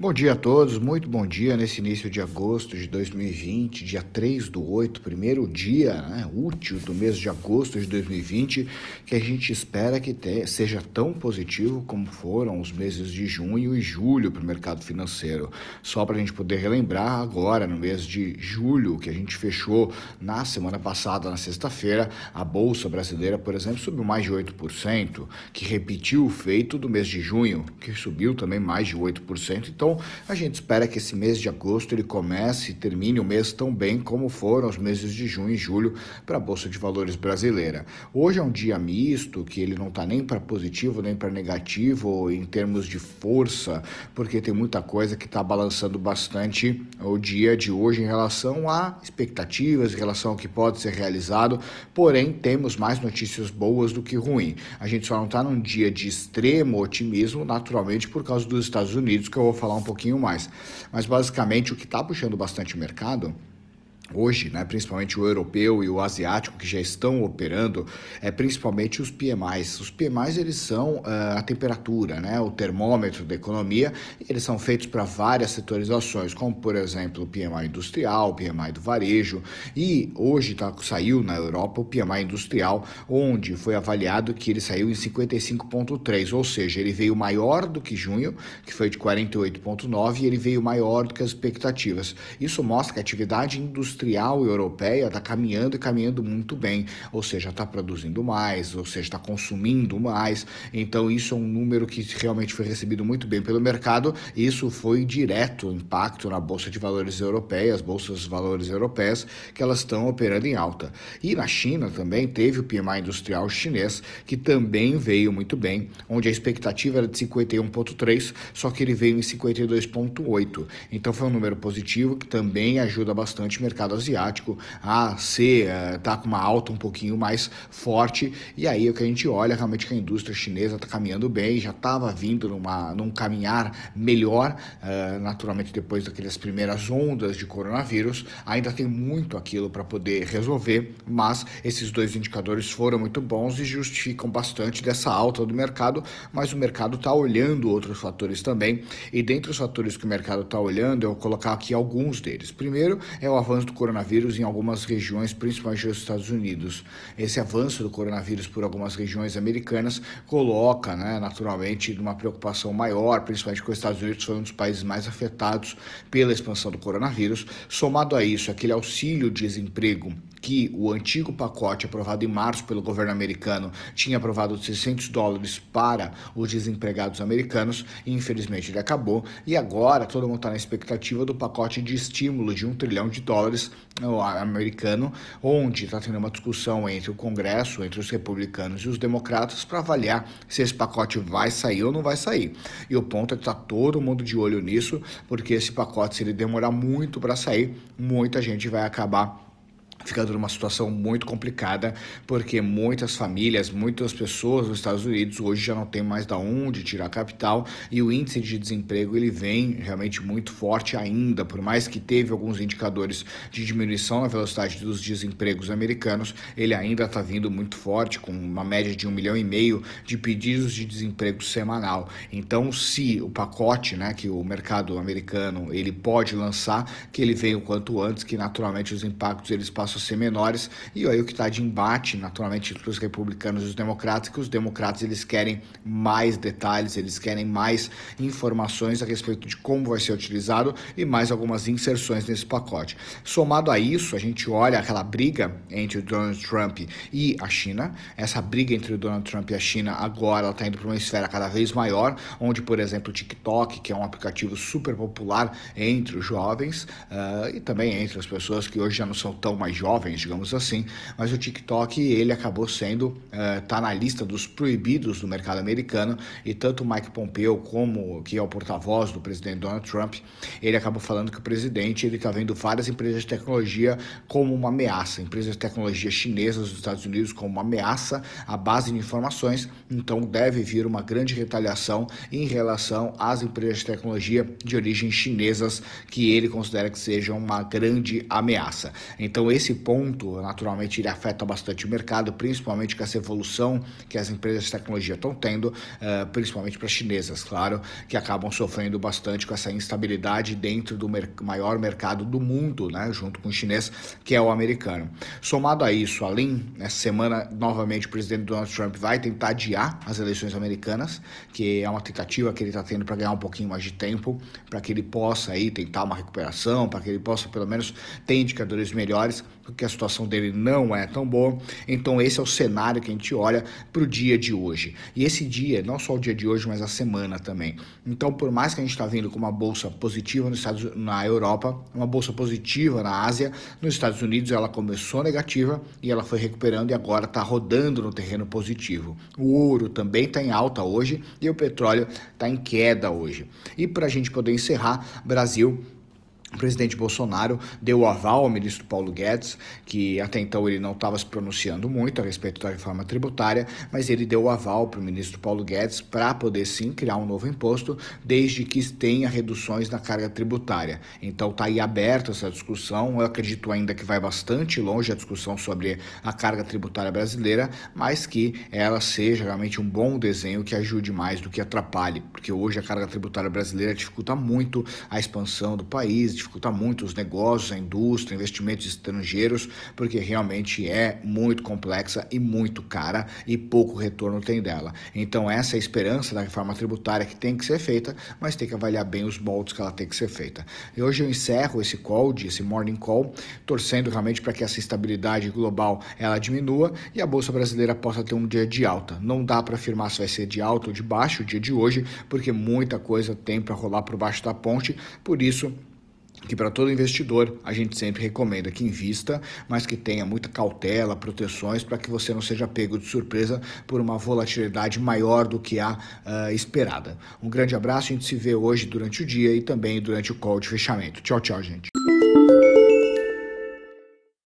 Bom dia a todos, muito bom dia nesse início de agosto de 2020, dia 3 do 8, primeiro dia né, útil do mês de agosto de 2020, que a gente espera que te, seja tão positivo como foram os meses de junho e julho para o mercado financeiro. Só para a gente poder relembrar agora, no mês de julho, que a gente fechou na semana passada, na sexta-feira, a Bolsa Brasileira, por exemplo, subiu mais de 8%, que repetiu o feito do mês de junho, que subiu também mais de 8%. Então, então, a gente espera que esse mês de agosto ele comece e termine o mês tão bem como foram os meses de junho e julho para a Bolsa de Valores brasileira. Hoje é um dia misto, que ele não está nem para positivo nem para negativo em termos de força, porque tem muita coisa que está balançando bastante o dia de hoje em relação a expectativas, em relação ao que pode ser realizado, porém temos mais notícias boas do que ruins. A gente só não está num dia de extremo otimismo, naturalmente por causa dos Estados Unidos, que eu vou falar um pouquinho mais. Mas basicamente o que está puxando bastante o mercado hoje, né, principalmente o europeu e o asiático que já estão operando, é principalmente os PMIs. Os PMIs eles são uh, a temperatura, né, o termômetro da economia. Eles são feitos para várias setorizações, como por exemplo o PMI industrial, o PMI do varejo. E hoje tá, saiu na Europa o PMI industrial, onde foi avaliado que ele saiu em 55,3, ou seja, ele veio maior do que junho, que foi de 48,9, e ele veio maior do que as expectativas. Isso mostra que a atividade industrial industrial europeia está caminhando e caminhando muito bem, ou seja, está produzindo mais, ou seja, está consumindo mais. Então, isso é um número que realmente foi recebido muito bem pelo mercado. Isso foi direto impacto na Bolsa de Valores Europeia, as bolsas de valores europeias, que elas estão operando em alta. E na China também teve o PMI industrial chinês, que também veio muito bem, onde a expectativa era de 51,3, só que ele veio em 52,8. Então, foi um número positivo que também ajuda bastante o mercado mercado asiático a ser, tá com uma alta um pouquinho mais forte, e aí o que a gente olha realmente que a indústria chinesa está caminhando bem, já estava vindo numa, num caminhar melhor, uh, naturalmente depois daquelas primeiras ondas de coronavírus, ainda tem muito aquilo para poder resolver, mas esses dois indicadores foram muito bons e justificam bastante dessa alta do mercado, mas o mercado está olhando outros fatores também, e dentre os fatores que o mercado está olhando, eu vou colocar aqui alguns deles. Primeiro é o avanço do coronavírus em algumas regiões, principalmente nos Estados Unidos. Esse avanço do coronavírus por algumas regiões americanas coloca, né, naturalmente, uma preocupação maior, principalmente porque os Estados Unidos foi um dos países mais afetados pela expansão do coronavírus. Somado a isso, aquele auxílio desemprego que o antigo pacote aprovado em março pelo governo americano tinha aprovado 600 dólares para os desempregados americanos, e infelizmente ele acabou, e agora todo mundo está na expectativa do pacote de estímulo de um trilhão de dólares americano, onde está tendo uma discussão entre o Congresso, entre os republicanos e os democratas, para avaliar se esse pacote vai sair ou não vai sair. E o ponto é que está todo mundo de olho nisso, porque esse pacote, se ele demorar muito para sair, muita gente vai acabar ficando numa situação muito complicada, porque muitas famílias, muitas pessoas nos Estados Unidos hoje já não tem mais da onde tirar capital e o índice de desemprego ele vem realmente muito forte ainda, por mais que teve alguns indicadores de diminuição na velocidade dos desempregos americanos, ele ainda está vindo muito forte, com uma média de um milhão e meio de pedidos de desemprego semanal. Então, se o pacote, né, que o mercado americano ele pode lançar, que ele venha o quanto antes, que naturalmente os impactos eles passam a ser menores. E aí o que está de embate, naturalmente, entre os republicanos e os democratas, que os democratas eles querem mais detalhes, eles querem mais informações a respeito de como vai ser utilizado e mais algumas inserções nesse pacote. Somado a isso, a gente olha aquela briga entre o Donald Trump e a China. Essa briga entre o Donald Trump e a China agora está indo para uma esfera cada vez maior, onde, por exemplo, o TikTok, que é um aplicativo super popular entre os jovens uh, e também entre as pessoas que hoje já não são tão mais jovens, digamos assim, mas o TikTok ele acabou sendo eh, uh, na lista dos proibidos do mercado americano e tanto Mike Pompeo como que é o porta-voz do presidente Donald Trump, ele acabou falando que o presidente ele está vendo várias empresas de tecnologia como uma ameaça, empresas de tecnologia chinesas dos Estados Unidos como uma ameaça à base de informações, então deve vir uma grande retaliação em relação às empresas de tecnologia de origem chinesas que ele considera que sejam uma grande ameaça. Então esse esse ponto, naturalmente, ele afeta bastante o mercado, principalmente com essa evolução que as empresas de tecnologia estão tendo, uh, principalmente para as chinesas, claro, que acabam sofrendo bastante com essa instabilidade dentro do maior mercado do mundo, né, junto com o chinês, que é o americano. Somado a isso, além, nessa semana, novamente, o presidente Donald Trump vai tentar adiar as eleições americanas, que é uma tentativa que ele está tendo para ganhar um pouquinho mais de tempo, para que ele possa aí tentar uma recuperação, para que ele possa pelo menos ter indicadores melhores, porque a situação dele não é tão boa. Então esse é o cenário que a gente olha para o dia de hoje. E esse dia, não só o dia de hoje, mas a semana também. Então, por mais que a gente está vindo com uma bolsa positiva nos Estados, na Europa, uma bolsa positiva na Ásia, nos Estados Unidos ela começou negativa e ela foi recuperando e agora está rodando no terreno positivo. O ouro também está em alta hoje e o petróleo está em queda hoje. E para a gente poder encerrar, Brasil presidente Bolsonaro deu o aval ao ministro Paulo Guedes, que até então ele não estava se pronunciando muito a respeito da reforma tributária, mas ele deu o aval para o ministro Paulo Guedes para poder sim criar um novo imposto, desde que tenha reduções na carga tributária. Então está aí aberta essa discussão. Eu acredito ainda que vai bastante longe a discussão sobre a carga tributária brasileira, mas que ela seja realmente um bom desenho que ajude mais do que atrapalhe, porque hoje a carga tributária brasileira dificulta muito a expansão do país dificulta muito os negócios, a indústria, investimentos estrangeiros, porque realmente é muito complexa e muito cara e pouco retorno tem dela. Então essa é a esperança da reforma tributária que tem que ser feita, mas tem que avaliar bem os moldes que ela tem que ser feita. E hoje eu encerro esse call, esse morning call, torcendo realmente para que essa estabilidade global ela diminua e a bolsa brasileira possa ter um dia de alta. Não dá para afirmar se vai ser de alta ou de baixo o dia de hoje, porque muita coisa tem para rolar por baixo da ponte. Por isso, que para todo investidor a gente sempre recomenda que invista, mas que tenha muita cautela, proteções para que você não seja pego de surpresa por uma volatilidade maior do que a uh, esperada. Um grande abraço, a gente se vê hoje durante o dia e também durante o call de fechamento. Tchau, tchau, gente.